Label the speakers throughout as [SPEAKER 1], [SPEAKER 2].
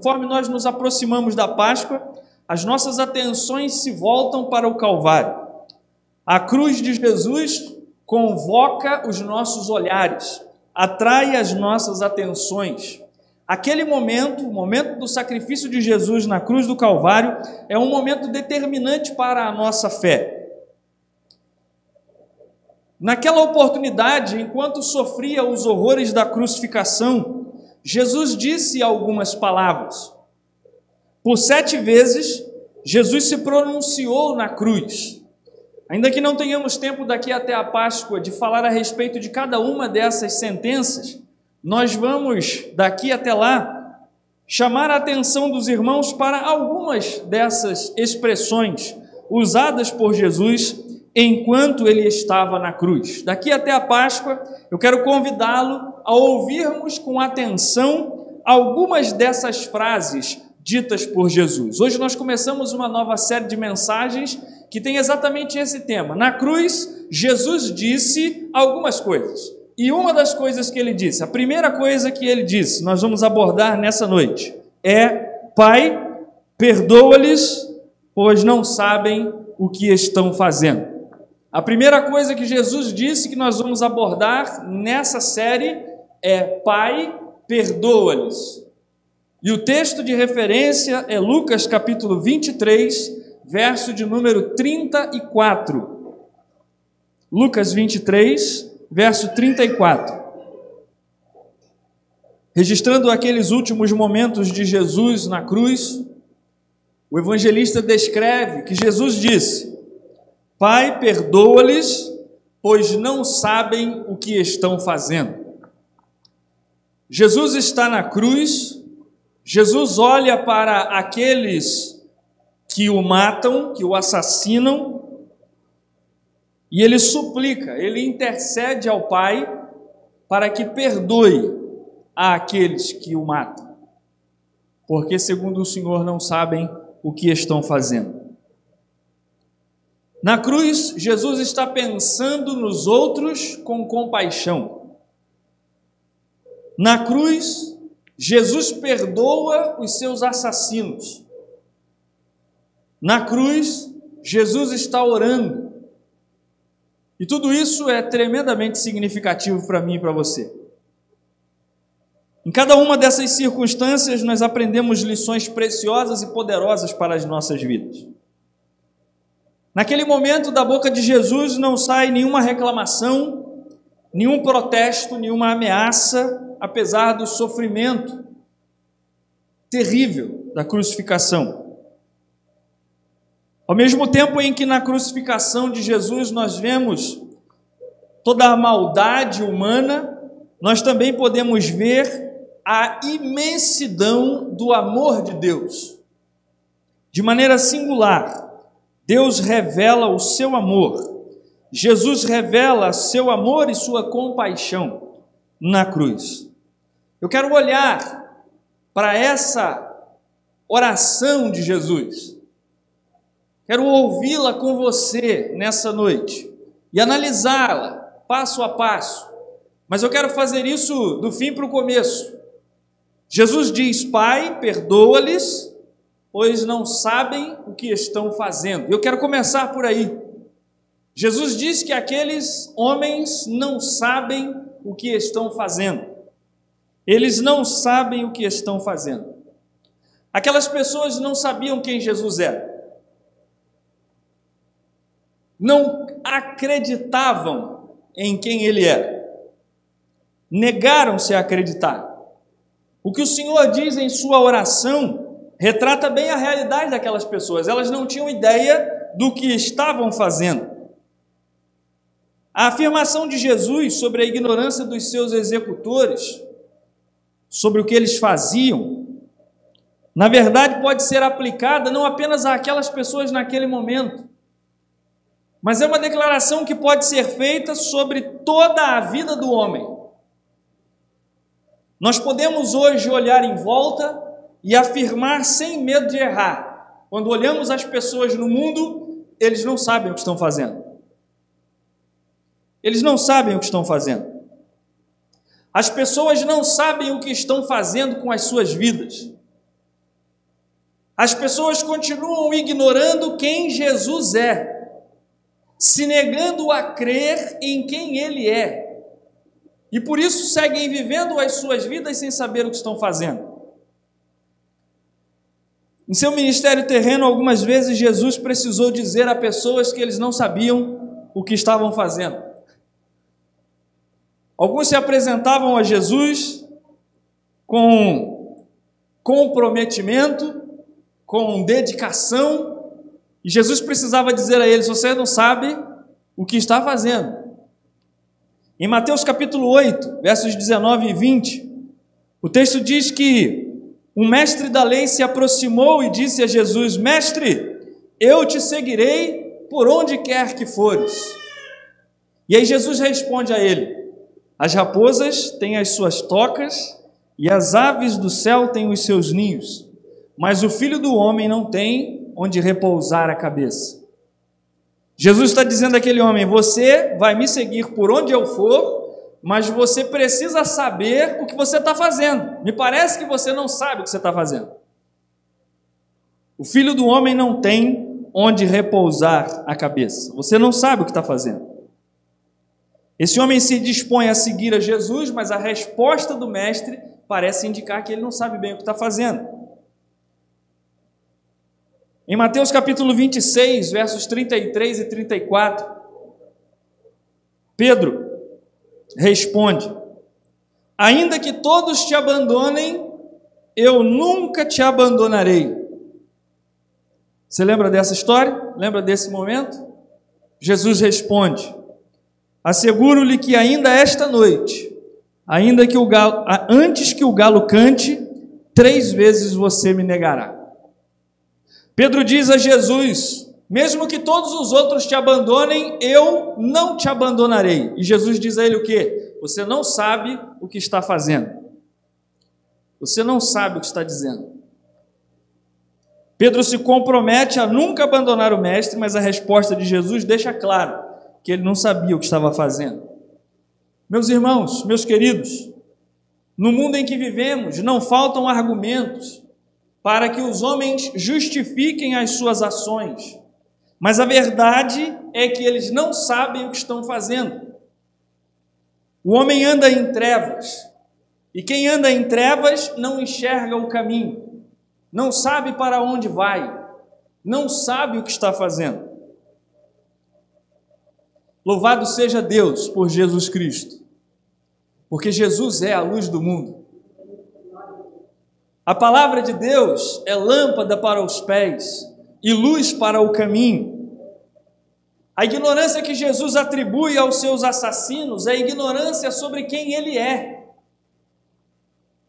[SPEAKER 1] conforme nós nos aproximamos da Páscoa, as nossas atenções se voltam para o Calvário. A cruz de Jesus convoca os nossos olhares, atrai as nossas atenções. Aquele momento, o momento do sacrifício de Jesus na cruz do Calvário, é um momento determinante para a nossa fé. Naquela oportunidade, enquanto sofria os horrores da crucificação, Jesus disse algumas palavras. Por sete vezes, Jesus se pronunciou na cruz. Ainda que não tenhamos tempo daqui até a Páscoa de falar a respeito de cada uma dessas sentenças, nós vamos, daqui até lá, chamar a atenção dos irmãos para algumas dessas expressões usadas por Jesus enquanto ele estava na cruz. Daqui até a Páscoa, eu quero convidá-lo a ouvirmos com atenção algumas dessas frases ditas por Jesus. Hoje nós começamos uma nova série de mensagens que tem exatamente esse tema. Na cruz, Jesus disse algumas coisas. E uma das coisas que ele disse, a primeira coisa que ele disse, nós vamos abordar nessa noite, é: Pai, perdoa-lhes, pois não sabem o que estão fazendo. A primeira coisa que Jesus disse que nós vamos abordar nessa série é: Pai, perdoa-lhes. E o texto de referência é Lucas capítulo 23, verso de número 34. Lucas 23, verso 34. Registrando aqueles últimos momentos de Jesus na cruz, o evangelista descreve que Jesus disse: Pai, perdoa-lhes, pois não sabem o que estão fazendo. Jesus está na cruz, Jesus olha para aqueles que o matam, que o assassinam, e ele suplica, ele intercede ao Pai para que perdoe àqueles que o matam, porque, segundo o Senhor, não sabem o que estão fazendo. Na cruz, Jesus está pensando nos outros com compaixão. Na cruz, Jesus perdoa os seus assassinos. Na cruz, Jesus está orando. E tudo isso é tremendamente significativo para mim e para você. Em cada uma dessas circunstâncias, nós aprendemos lições preciosas e poderosas para as nossas vidas. Naquele momento, da boca de Jesus não sai nenhuma reclamação, nenhum protesto, nenhuma ameaça, apesar do sofrimento terrível da crucificação. Ao mesmo tempo em que na crucificação de Jesus nós vemos toda a maldade humana, nós também podemos ver a imensidão do amor de Deus. De maneira singular, Deus revela o seu amor. Jesus revela seu amor e sua compaixão na cruz. Eu quero olhar para essa oração de Jesus. Quero ouvi-la com você nessa noite e analisá-la passo a passo. Mas eu quero fazer isso do fim para o começo. Jesus diz: Pai, perdoa-lhes, pois não sabem o que estão fazendo. Eu quero começar por aí. Jesus diz que aqueles homens não sabem o que estão fazendo. Eles não sabem o que estão fazendo. Aquelas pessoas não sabiam quem Jesus era. Não acreditavam em quem ele era. Negaram-se a acreditar. O que o Senhor diz em sua oração retrata bem a realidade daquelas pessoas. Elas não tinham ideia do que estavam fazendo. A afirmação de Jesus sobre a ignorância dos seus executores, sobre o que eles faziam, na verdade pode ser aplicada não apenas àquelas pessoas naquele momento, mas é uma declaração que pode ser feita sobre toda a vida do homem. Nós podemos hoje olhar em volta e afirmar sem medo de errar. Quando olhamos as pessoas no mundo, eles não sabem o que estão fazendo. Eles não sabem o que estão fazendo. As pessoas não sabem o que estão fazendo com as suas vidas. as pessoas continuam ignorando quem Jesus é, se negando a crer em quem Ele é, e por isso seguem vivendo as suas vidas sem saber o que estão fazendo. Em seu ministério terreno, algumas vezes Jesus precisou dizer a pessoas que eles não sabiam o que estavam fazendo. Alguns se apresentavam a Jesus com comprometimento, com dedicação, e Jesus precisava dizer a eles: Você não sabe o que está fazendo. Em Mateus capítulo 8, versos 19 e 20, o texto diz que um mestre da lei se aproximou e disse a Jesus: Mestre, eu te seguirei por onde quer que fores. E aí Jesus responde a ele: As raposas têm as suas tocas e as aves do céu têm os seus ninhos mas o filho do homem não tem onde repousar a cabeça. Jesus está dizendo àquele homem: Você vai me seguir por onde eu for, mas você precisa saber o que você está fazendo. Me parece que você não sabe o que você está fazendo. O filho do homem não tem onde repousar a cabeça. Você não sabe o que está fazendo. Esse homem se dispõe a seguir a Jesus, mas a resposta do mestre parece indicar que ele não sabe bem o que está fazendo. Em Mateus capítulo 26, versos 33 e 34, Pedro responde: Ainda que todos te abandonem, eu nunca te abandonarei. Você lembra dessa história? Lembra desse momento? Jesus responde: Asseguro-lhe que ainda esta noite, ainda que o galo, antes que o galo cante, três vezes você me negará. Pedro diz a Jesus: Mesmo que todos os outros te abandonem, eu não te abandonarei. E Jesus diz a ele o quê? Você não sabe o que está fazendo. Você não sabe o que está dizendo. Pedro se compromete a nunca abandonar o mestre, mas a resposta de Jesus deixa claro que ele não sabia o que estava fazendo. Meus irmãos, meus queridos, no mundo em que vivemos, não faltam argumentos para que os homens justifiquem as suas ações. Mas a verdade é que eles não sabem o que estão fazendo. O homem anda em trevas, e quem anda em trevas não enxerga o caminho, não sabe para onde vai, não sabe o que está fazendo. Louvado seja Deus por Jesus Cristo, porque Jesus é a luz do mundo. A palavra de Deus é lâmpada para os pés e luz para o caminho. A ignorância que Jesus atribui aos seus assassinos é ignorância sobre quem ele é.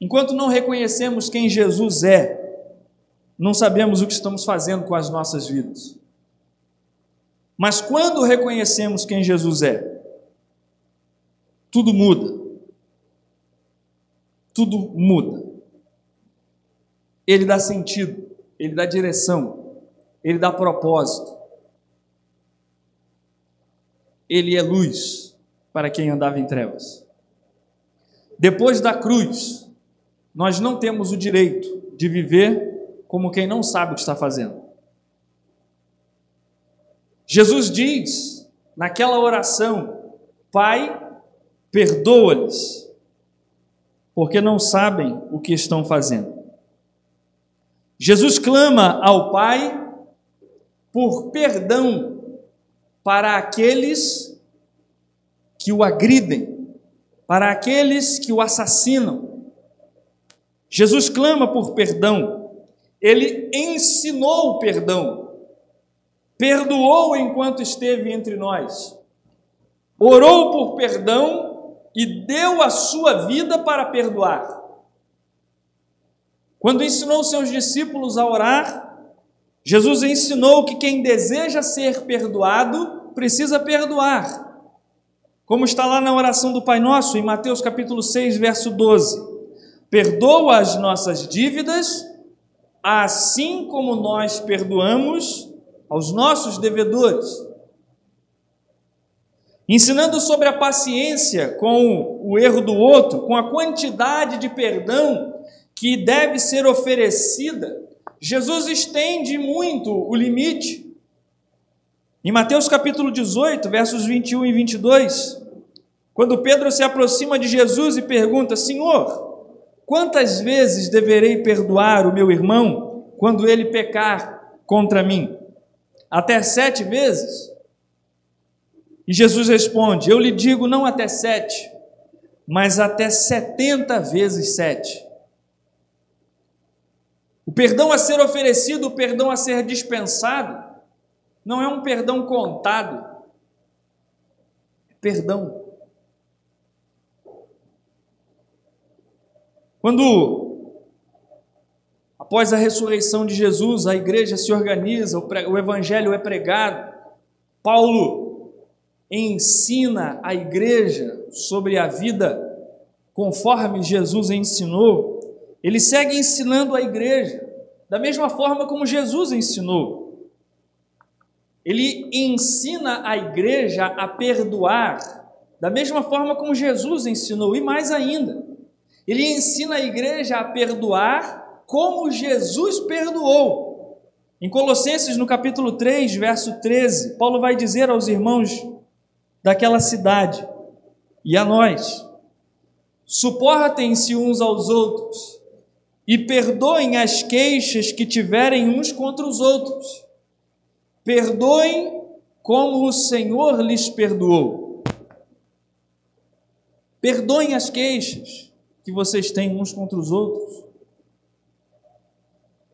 [SPEAKER 1] Enquanto não reconhecemos quem Jesus é, não sabemos o que estamos fazendo com as nossas vidas. Mas quando reconhecemos quem Jesus é, tudo muda. Tudo muda. Ele dá sentido, ele dá direção, ele dá propósito. Ele é luz para quem andava em trevas. Depois da cruz, nós não temos o direito de viver como quem não sabe o que está fazendo. Jesus diz naquela oração: Pai, perdoa-lhes, porque não sabem o que estão fazendo. Jesus clama ao Pai por perdão para aqueles que o agridem, para aqueles que o assassinam. Jesus clama por perdão, ele ensinou o perdão, perdoou enquanto esteve entre nós, orou por perdão e deu a sua vida para perdoar. Quando ensinou seus discípulos a orar, Jesus ensinou que quem deseja ser perdoado precisa perdoar. Como está lá na oração do Pai Nosso, em Mateus capítulo 6, verso 12. Perdoa as nossas dívidas, assim como nós perdoamos aos nossos devedores. Ensinando sobre a paciência com o erro do outro, com a quantidade de perdão que deve ser oferecida, Jesus estende muito o limite. Em Mateus capítulo 18, versos 21 e 22, quando Pedro se aproxima de Jesus e pergunta: Senhor, quantas vezes deverei perdoar o meu irmão quando ele pecar contra mim? Até sete vezes? E Jesus responde: Eu lhe digo não até sete, mas até setenta vezes sete. O perdão a ser oferecido, o perdão a ser dispensado, não é um perdão contado, é perdão. Quando, após a ressurreição de Jesus, a igreja se organiza, o evangelho é pregado, Paulo ensina a igreja sobre a vida conforme Jesus ensinou, ele segue ensinando a igreja da mesma forma como Jesus ensinou. Ele ensina a igreja a perdoar da mesma forma como Jesus ensinou, e mais ainda, ele ensina a igreja a perdoar como Jesus perdoou. Em Colossenses, no capítulo 3, verso 13, Paulo vai dizer aos irmãos daquela cidade e a nós: suportem-se uns aos outros e perdoem as queixas que tiverem uns contra os outros. Perdoem como o Senhor lhes perdoou. Perdoem as queixas que vocês têm uns contra os outros.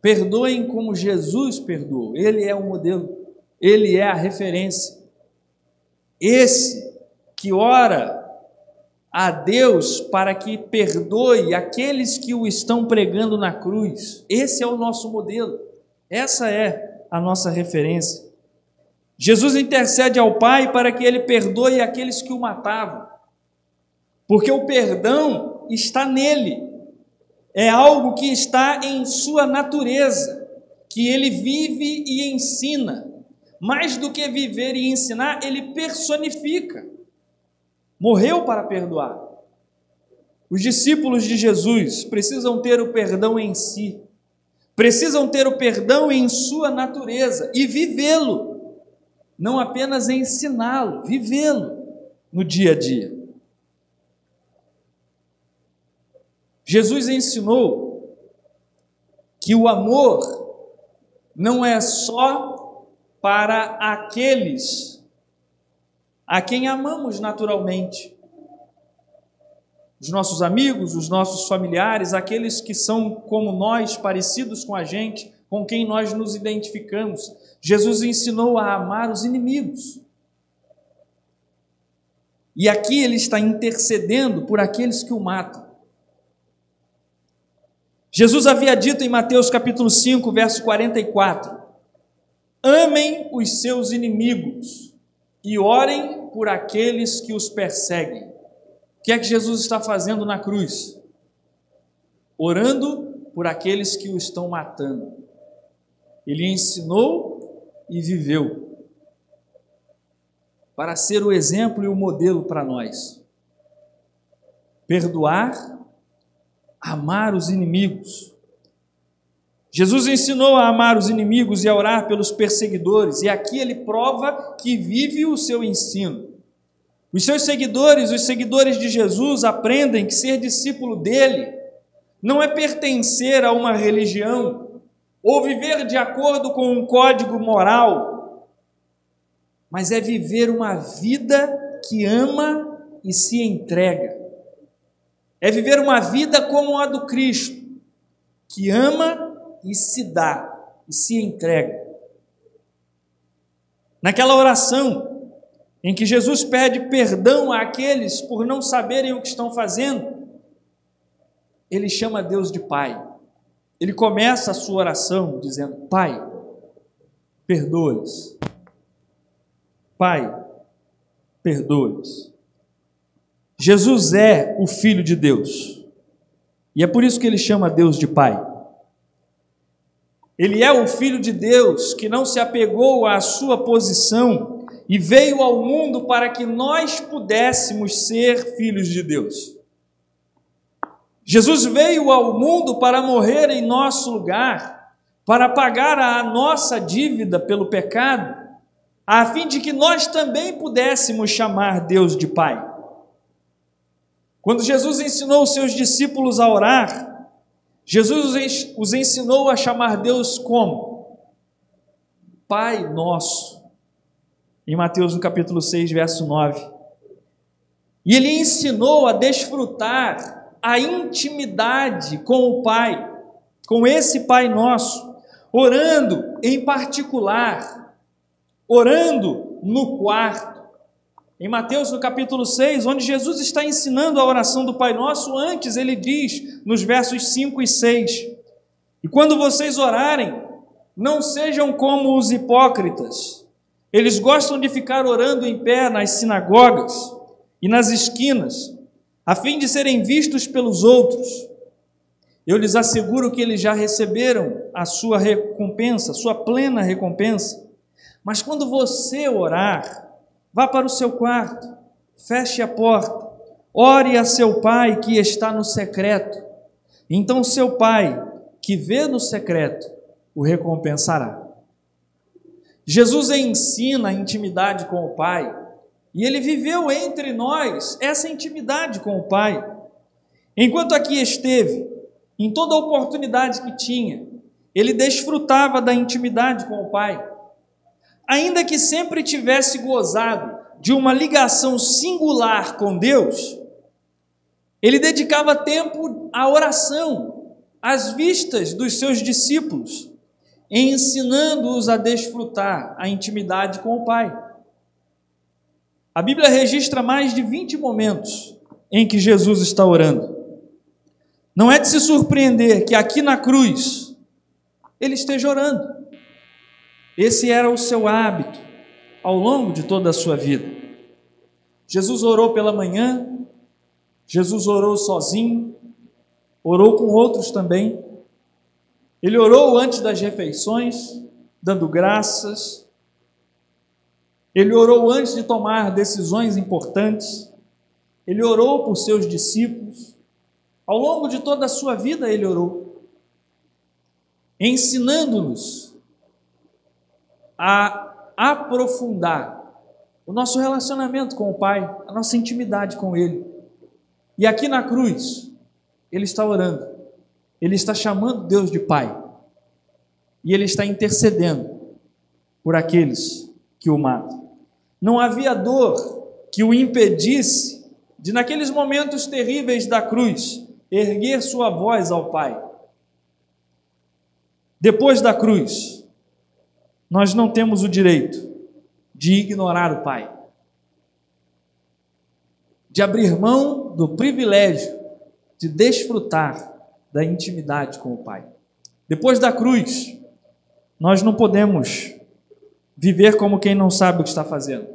[SPEAKER 1] Perdoem como Jesus perdoou. Ele é o modelo, ele é a referência. Esse que ora a Deus para que perdoe aqueles que o estão pregando na cruz. Esse é o nosso modelo. Essa é a nossa referência. Jesus intercede ao Pai para que ele perdoe aqueles que o matavam. Porque o perdão está nele, é algo que está em sua natureza, que ele vive e ensina. Mais do que viver e ensinar, ele personifica. Morreu para perdoar. Os discípulos de Jesus precisam ter o perdão em si, precisam ter o perdão em sua natureza e vivê-lo, não apenas ensiná-lo, vivê-lo no dia a dia. Jesus ensinou que o amor não é só para aqueles a quem amamos naturalmente. Os nossos amigos, os nossos familiares, aqueles que são como nós, parecidos com a gente, com quem nós nos identificamos. Jesus ensinou a amar os inimigos. E aqui ele está intercedendo por aqueles que o matam. Jesus havia dito em Mateus capítulo 5, verso 44: Amem os seus inimigos e orem por aqueles que os perseguem. O que é que Jesus está fazendo na cruz? Orando por aqueles que o estão matando. Ele ensinou e viveu para ser o exemplo e o modelo para nós. Perdoar amar os inimigos. Jesus ensinou a amar os inimigos e a orar pelos perseguidores, e aqui ele prova que vive o seu ensino. Os seus seguidores, os seguidores de Jesus, aprendem que ser discípulo dele não é pertencer a uma religião ou viver de acordo com um código moral, mas é viver uma vida que ama e se entrega. É viver uma vida como a do Cristo, que ama e se dá e se entrega. Naquela oração em que Jesus pede perdão àqueles por não saberem o que estão fazendo, ele chama Deus de Pai. Ele começa a sua oração dizendo: Pai, perdoa-lhes. Pai, perdoa-lhes. Jesus é o Filho de Deus. E é por isso que ele chama Deus de Pai. Ele é o Filho de Deus que não se apegou à sua posição e veio ao mundo para que nós pudéssemos ser filhos de Deus. Jesus veio ao mundo para morrer em nosso lugar, para pagar a nossa dívida pelo pecado, a fim de que nós também pudéssemos chamar Deus de Pai. Quando Jesus ensinou os seus discípulos a orar, Jesus os ensinou a chamar Deus como? Pai nosso. Em Mateus no capítulo 6, verso 9. E ele ensinou a desfrutar a intimidade com o Pai, com esse Pai nosso, orando em particular, orando no quarto em Mateus, no capítulo 6, onde Jesus está ensinando a oração do Pai Nosso, antes ele diz, nos versos 5 e 6: E quando vocês orarem, não sejam como os hipócritas. Eles gostam de ficar orando em pé nas sinagogas e nas esquinas, a fim de serem vistos pelos outros. Eu lhes asseguro que eles já receberam a sua recompensa, sua plena recompensa. Mas quando você orar, Vá para o seu quarto, feche a porta, ore a seu pai que está no secreto. Então seu pai, que vê no secreto, o recompensará. Jesus ensina a intimidade com o Pai, e ele viveu entre nós essa intimidade com o Pai. Enquanto aqui esteve, em toda oportunidade que tinha, ele desfrutava da intimidade com o Pai ainda que sempre tivesse gozado de uma ligação singular com Deus, ele dedicava tempo à oração, às vistas dos seus discípulos, ensinando-os a desfrutar a intimidade com o Pai. A Bíblia registra mais de 20 momentos em que Jesus está orando. Não é de se surpreender que aqui na cruz ele esteja orando. Esse era o seu hábito ao longo de toda a sua vida. Jesus orou pela manhã, Jesus orou sozinho, orou com outros também. Ele orou antes das refeições, dando graças. Ele orou antes de tomar decisões importantes. Ele orou por seus discípulos. Ao longo de toda a sua vida, ele orou, ensinando-nos a aprofundar o nosso relacionamento com o Pai, a nossa intimidade com Ele. E aqui na cruz, Ele está orando, Ele está chamando Deus de Pai, e Ele está intercedendo por aqueles que o matam. Não havia dor que o impedisse de, naqueles momentos terríveis da cruz, erguer sua voz ao Pai. Depois da cruz, nós não temos o direito de ignorar o Pai, de abrir mão do privilégio de desfrutar da intimidade com o Pai. Depois da cruz, nós não podemos viver como quem não sabe o que está fazendo.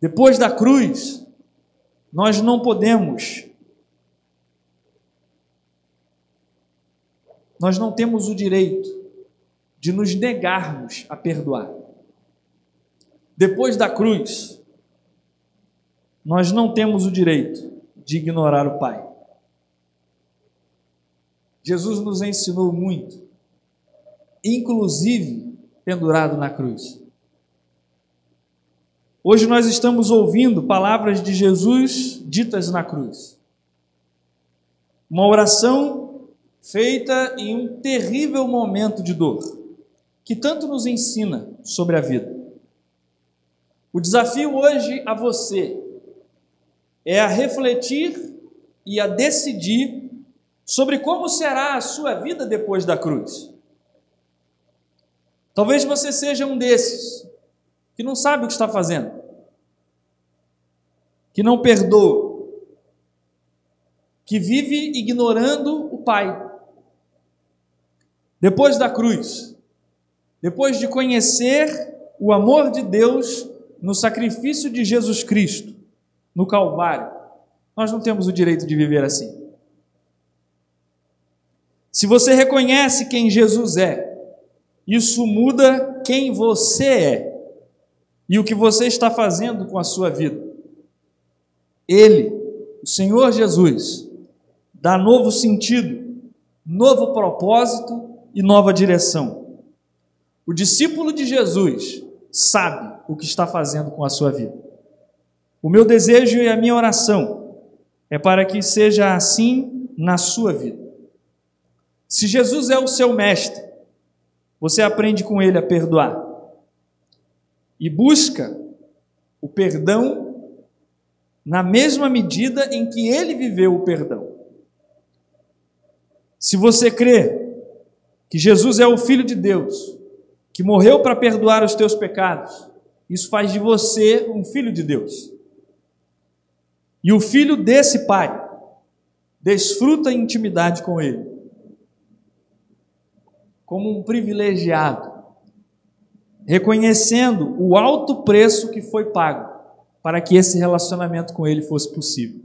[SPEAKER 1] Depois da cruz, nós não podemos nós não temos o direito de nos negarmos a perdoar. Depois da cruz, nós não temos o direito de ignorar o Pai. Jesus nos ensinou muito, inclusive pendurado na cruz. Hoje nós estamos ouvindo palavras de Jesus ditas na cruz. Uma oração feita em um terrível momento de dor que tanto nos ensina sobre a vida. O desafio hoje a você é a refletir e a decidir sobre como será a sua vida depois da cruz. Talvez você seja um desses que não sabe o que está fazendo, que não perdoa, que vive ignorando o Pai. Depois da cruz, depois de conhecer o amor de Deus no sacrifício de Jesus Cristo, no Calvário, nós não temos o direito de viver assim. Se você reconhece quem Jesus é, isso muda quem você é e o que você está fazendo com a sua vida. Ele, o Senhor Jesus, dá novo sentido, novo propósito e nova direção. O discípulo de Jesus sabe o que está fazendo com a sua vida. O meu desejo e a minha oração é para que seja assim na sua vida. Se Jesus é o seu mestre, você aprende com ele a perdoar e busca o perdão na mesma medida em que ele viveu o perdão. Se você crê que Jesus é o Filho de Deus, que morreu para perdoar os teus pecados, isso faz de você um filho de Deus. E o filho desse pai desfruta intimidade com ele, como um privilegiado, reconhecendo o alto preço que foi pago para que esse relacionamento com ele fosse possível.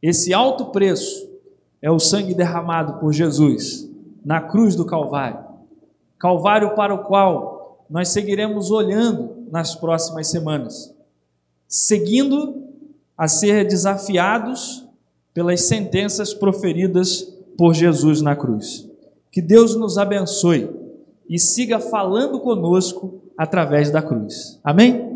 [SPEAKER 1] Esse alto preço é o sangue derramado por Jesus na cruz do Calvário. Calvário para o qual nós seguiremos olhando nas próximas semanas, seguindo a ser desafiados pelas sentenças proferidas por Jesus na cruz. Que Deus nos abençoe e siga falando conosco através da cruz. Amém?